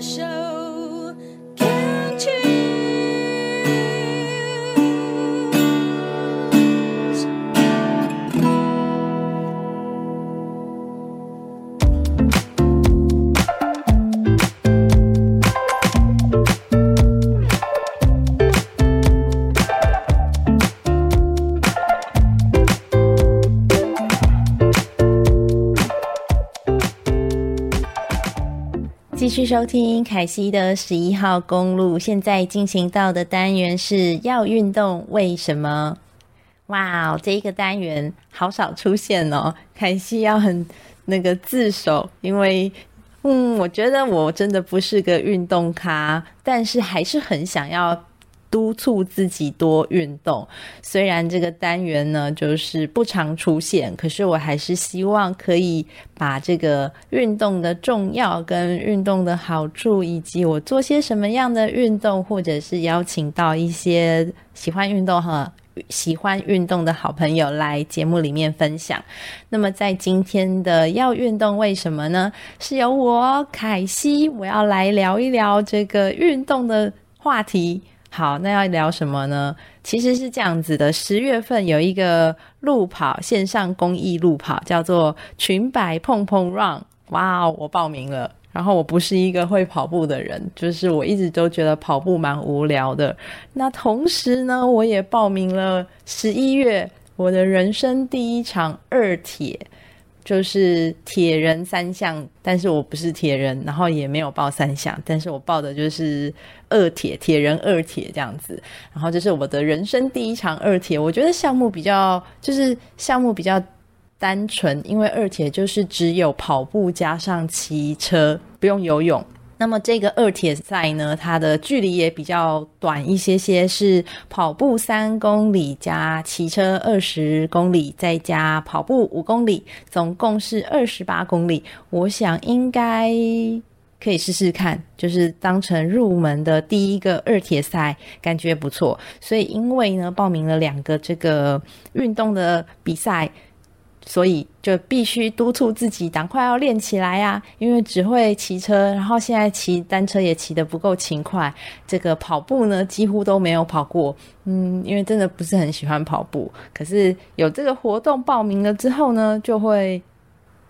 的手继续收听凯西的十一号公路，现在进行到的单元是要运动，为什么？哇哦，这一个单元好少出现哦，凯西要很那个自首，因为嗯，我觉得我真的不是个运动咖，但是还是很想要。督促自己多运动，虽然这个单元呢就是不常出现，可是我还是希望可以把这个运动的重要、跟运动的好处，以及我做些什么样的运动，或者是邀请到一些喜欢运动和喜欢运动的好朋友来节目里面分享。那么在今天的要运动为什么呢？是由我凯西，我要来聊一聊这个运动的话题。好，那要聊什么呢？其实是这样子的，十月份有一个路跑线上公益路跑，叫做裙摆碰碰 Run。哇，我报名了。然后我不是一个会跑步的人，就是我一直都觉得跑步蛮无聊的。那同时呢，我也报名了十一月我的人生第一场二铁。就是铁人三项，但是我不是铁人，然后也没有报三项，但是我报的就是二铁，铁人二铁这样子。然后这是我的人生第一场二铁，我觉得项目比较就是项目比较单纯，因为二铁就是只有跑步加上骑车，不用游泳。那么这个二铁赛呢，它的距离也比较短一些些，是跑步三公里加骑车二十公里，再加跑步五公里，总共是二十八公里。我想应该可以试试看，就是当成入门的第一个二铁赛，感觉不错。所以因为呢，报名了两个这个运动的比赛。所以就必须督促自己赶快要练起来呀，因为只会骑车，然后现在骑单车也骑得不够勤快，这个跑步呢几乎都没有跑过。嗯，因为真的不是很喜欢跑步，可是有这个活动报名了之后呢，就会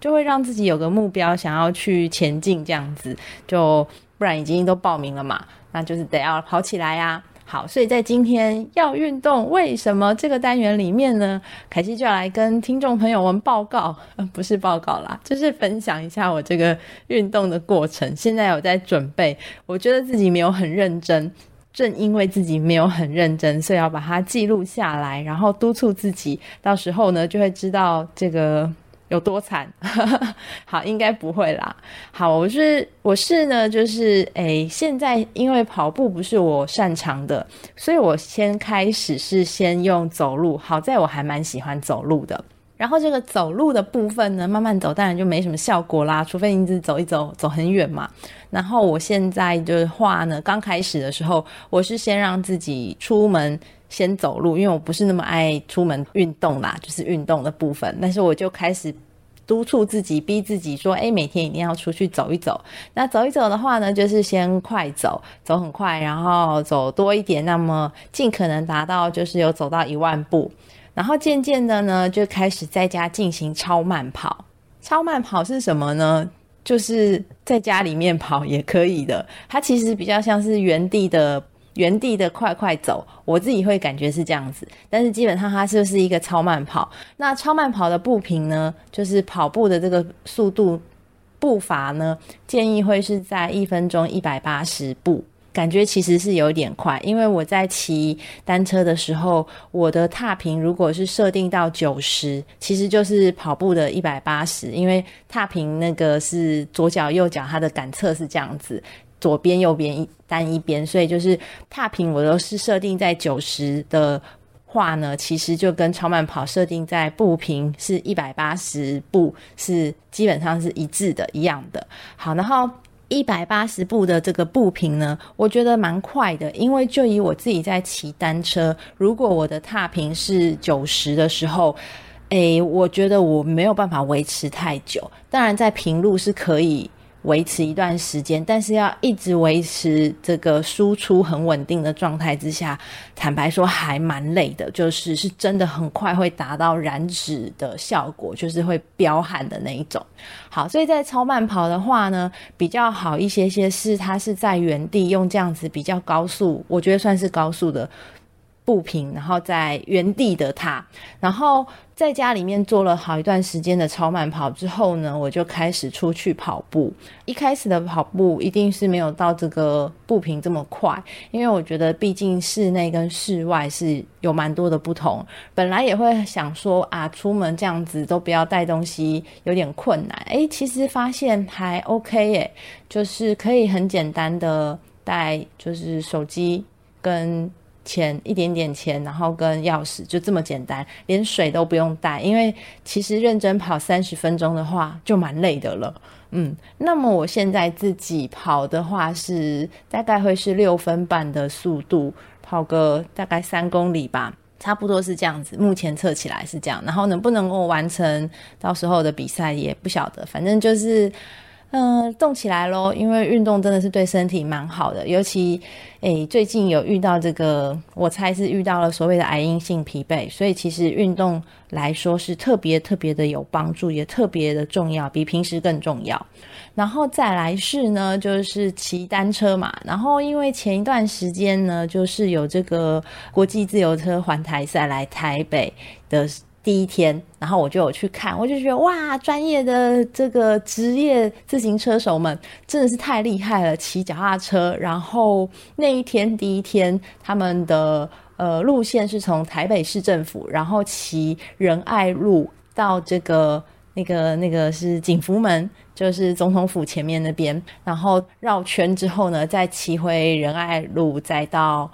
就会让自己有个目标，想要去前进这样子，就不然已经都报名了嘛，那就是得要跑起来呀。好，所以在今天要运动，为什么这个单元里面呢？凯西就要来跟听众朋友们报告，呃，不是报告啦，就是分享一下我这个运动的过程。现在有在准备，我觉得自己没有很认真，正因为自己没有很认真，所以要把它记录下来，然后督促自己，到时候呢就会知道这个。有多惨？好，应该不会啦。好，我是我是呢，就是诶、现在因为跑步不是我擅长的，所以我先开始是先用走路。好在我还蛮喜欢走路的。然后这个走路的部分呢，慢慢走当然就没什么效果啦，除非你一直走一走，走很远嘛。然后我现在的话呢，刚开始的时候，我是先让自己出门。先走路，因为我不是那么爱出门运动啦，就是运动的部分。但是我就开始督促自己，逼自己说：“诶，每天一定要出去走一走。”那走一走的话呢，就是先快走，走很快，然后走多一点，那么尽可能达到就是有走到一万步。然后渐渐的呢，就开始在家进行超慢跑。超慢跑是什么呢？就是在家里面跑也可以的。它其实比较像是原地的。原地的快快走，我自己会感觉是这样子，但是基本上它就是一个超慢跑。那超慢跑的步频呢，就是跑步的这个速度步伐呢，建议会是在一分钟一百八十步，感觉其实是有点快。因为我在骑单车的时候，我的踏频如果是设定到九十，其实就是跑步的一百八十，因为踏频那个是左脚右脚它的感测是这样子。左边、右边一单一边，所以就是踏频我都是设定在九十的话呢，其实就跟超慢跑设定在步频是一百八十步是基本上是一致的，一样的。好，然后一百八十步的这个步频呢，我觉得蛮快的，因为就以我自己在骑单车，如果我的踏频是九十的时候，诶，我觉得我没有办法维持太久。当然，在平路是可以。维持一段时间，但是要一直维持这个输出很稳定的状态之下，坦白说还蛮累的，就是是真的很快会达到燃脂的效果，就是会飙汗的那一种。好，所以在超慢跑的话呢，比较好一些些是它是在原地用这样子比较高速，我觉得算是高速的。步频，然后在原地的踏，然后在家里面做了好一段时间的超慢跑之后呢，我就开始出去跑步。一开始的跑步一定是没有到这个步频这么快，因为我觉得毕竟室内跟室外是有蛮多的不同。本来也会想说啊，出门这样子都不要带东西，有点困难。诶，其实发现还 OK 耶，就是可以很简单的带，就是手机跟。钱一点点钱，然后跟钥匙就这么简单，连水都不用带。因为其实认真跑三十分钟的话，就蛮累的了。嗯，那么我现在自己跑的话是大概会是六分半的速度，跑个大概三公里吧，差不多是这样子。目前测起来是这样，然后能不能够完成到时候的比赛也不晓得，反正就是。嗯、动起来咯，因为运动真的是对身体蛮好的。尤其，诶、最近有遇到这个，我猜是遇到了所谓的癌因性疲惫，所以其实运动来说是特别特别的有帮助，也特别的重要，比平时更重要。然后再来是呢，就是骑单车嘛。然后因为前一段时间呢，就是有这个国际自由车环台赛来台北的。第一天，然后我就有去看，我就觉得哇，专业的这个职业自行车手们真的是太厉害了，骑脚踏车。然后那一天第一天，他们的呃路线是从台北市政府，然后骑仁爱路到这个那个那个是景福门，就是总统府前面那边，然后绕圈之后呢，再骑回仁爱路，再到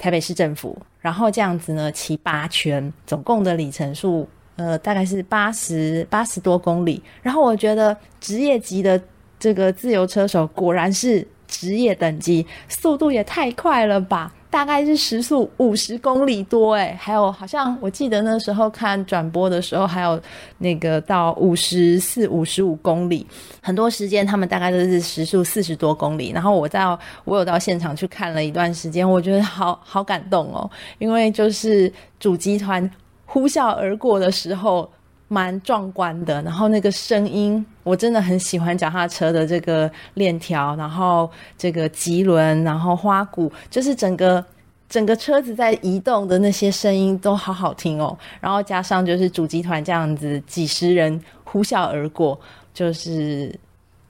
台北市政府。然后这样子呢，骑八圈，总共的里程数，呃，大概是八十八十多公里。然后我觉得职业级的这个自由车手果然是职业等级，速度也太快了吧！大概是时速五十公里多，诶，还有好像我记得那时候看转播的时候，还有那个到五十四、五十五公里，很多时间他们大概都是时速四十多公里。然后我到我有到现场去看了一段时间，我觉得好好感动哦，因为就是主集团呼啸而过的时候。蛮壮观的，然后那个声音，我真的很喜欢脚踏车的这个链条，然后这个棘轮，然后花鼓，就是整个整个车子在移动的那些声音都好好听哦。然后加上就是主集团这样子几十人呼啸而过，就是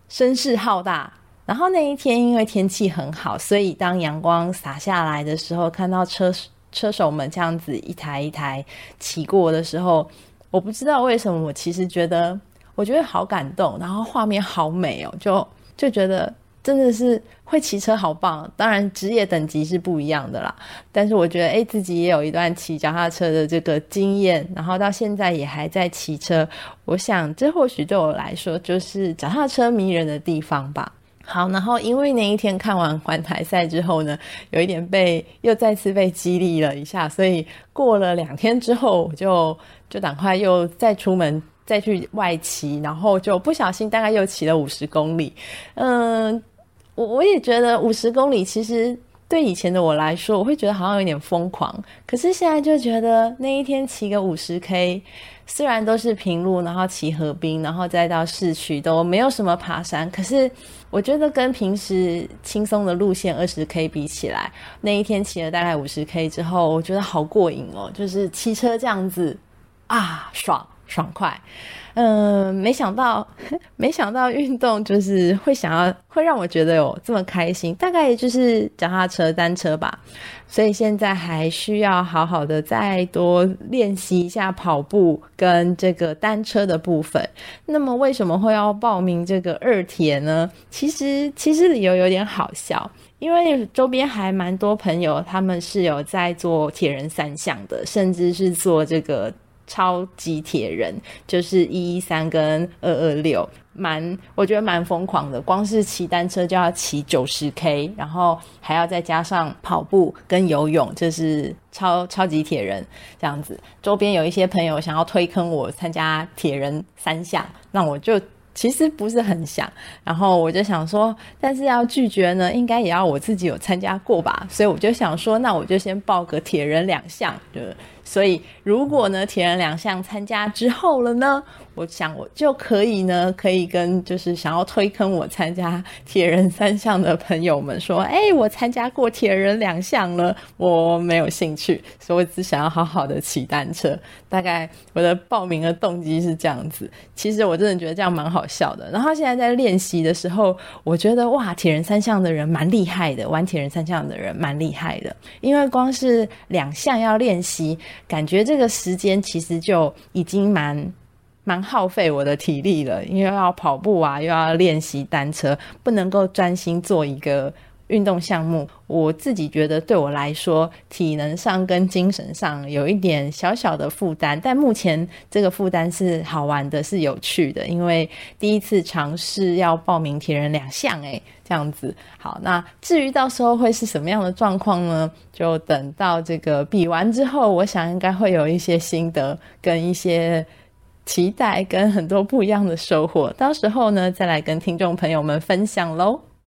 声势浩大。然后那一天因为天气很好，所以当阳光洒下来的时候，看到车车手们这样子一台一台骑过的时候。我不知道为什么，我其实觉得，我觉得好感动，然后画面好美哦，就就觉得真的是会骑车好棒。当然，职业等级是不一样的啦，但是我觉得，诶，自己也有一段骑脚踏车的这个经验，然后到现在也还在骑车。我想，这或许对我来说就是脚踏车迷人的地方吧。好，然后因为那一天看完环台赛之后呢，有一点被又再次被激励了一下，所以过了两天之后，我就就赶快又再出门再去外骑，然后就不小心大概又骑了五十公里。嗯，我我也觉得五十公里其实对以前的我来说，我会觉得好像有点疯狂，可是现在就觉得那一天骑个五十 K。虽然都是平路，然后骑河滨，然后再到市区都没有什么爬山，可是我觉得跟平时轻松的路线二十 K 比起来，那一天骑了大概五十 K 之后，我觉得好过瘾哦，就是骑车这样子啊，爽爽快。嗯，没想到，没想到运动就是会想要，会让我觉得有这么开心。大概就是脚踏车、单车吧。所以现在还需要好好的再多练习一下跑步跟这个单车的部分。那么为什么会要报名这个二铁呢？其实，其实理由有点好笑，因为周边还蛮多朋友，他们是有在做铁人三项的，甚至是做这个。超级铁人就是一一三跟二二六，蛮我觉得蛮疯狂的。光是骑单车就要骑九十 K，然后还要再加上跑步跟游泳，就是超超级铁人这样子。周边有一些朋友想要推坑我参加铁人三项，那我就。其实不是很想。然后我就想说，但是要拒绝呢，应该也要我自己有参加过吧。所以我就想说，那我就先报个铁人两项，就所以如果呢，铁人两项参加之后了呢，我想我就可以呢，可以跟就是想要推坑我参加铁人三项的朋友们说，哎，我参加过铁人两项了，我没有兴趣，所以我只想要好好的骑单车。大概我的报名的动机是这样子。其实我真的觉得这样蛮好笑的。然后现在在练习的时候，我觉得哇，铁人三项的人蛮厉害的，玩铁人三项的人蛮厉害的，因为光是两项要练习。感觉这个时间其实就已经蛮蛮耗费我的体力了，因为要跑步啊，又要练习单车，不能够专心做一个运动项目。我自己觉得对我来说，体能上跟精神上有一点小小的负担。但目前这个负担是好玩的，是有趣的，因为第一次尝试要报名铁人两项，诶。这样子，好，那至于到时候会是什么样的状况呢？就等到这个比完之后，我想应该会有一些心得，跟一些期待，跟很多不一样的收获。到时候呢，再来跟听众朋友们分享喽。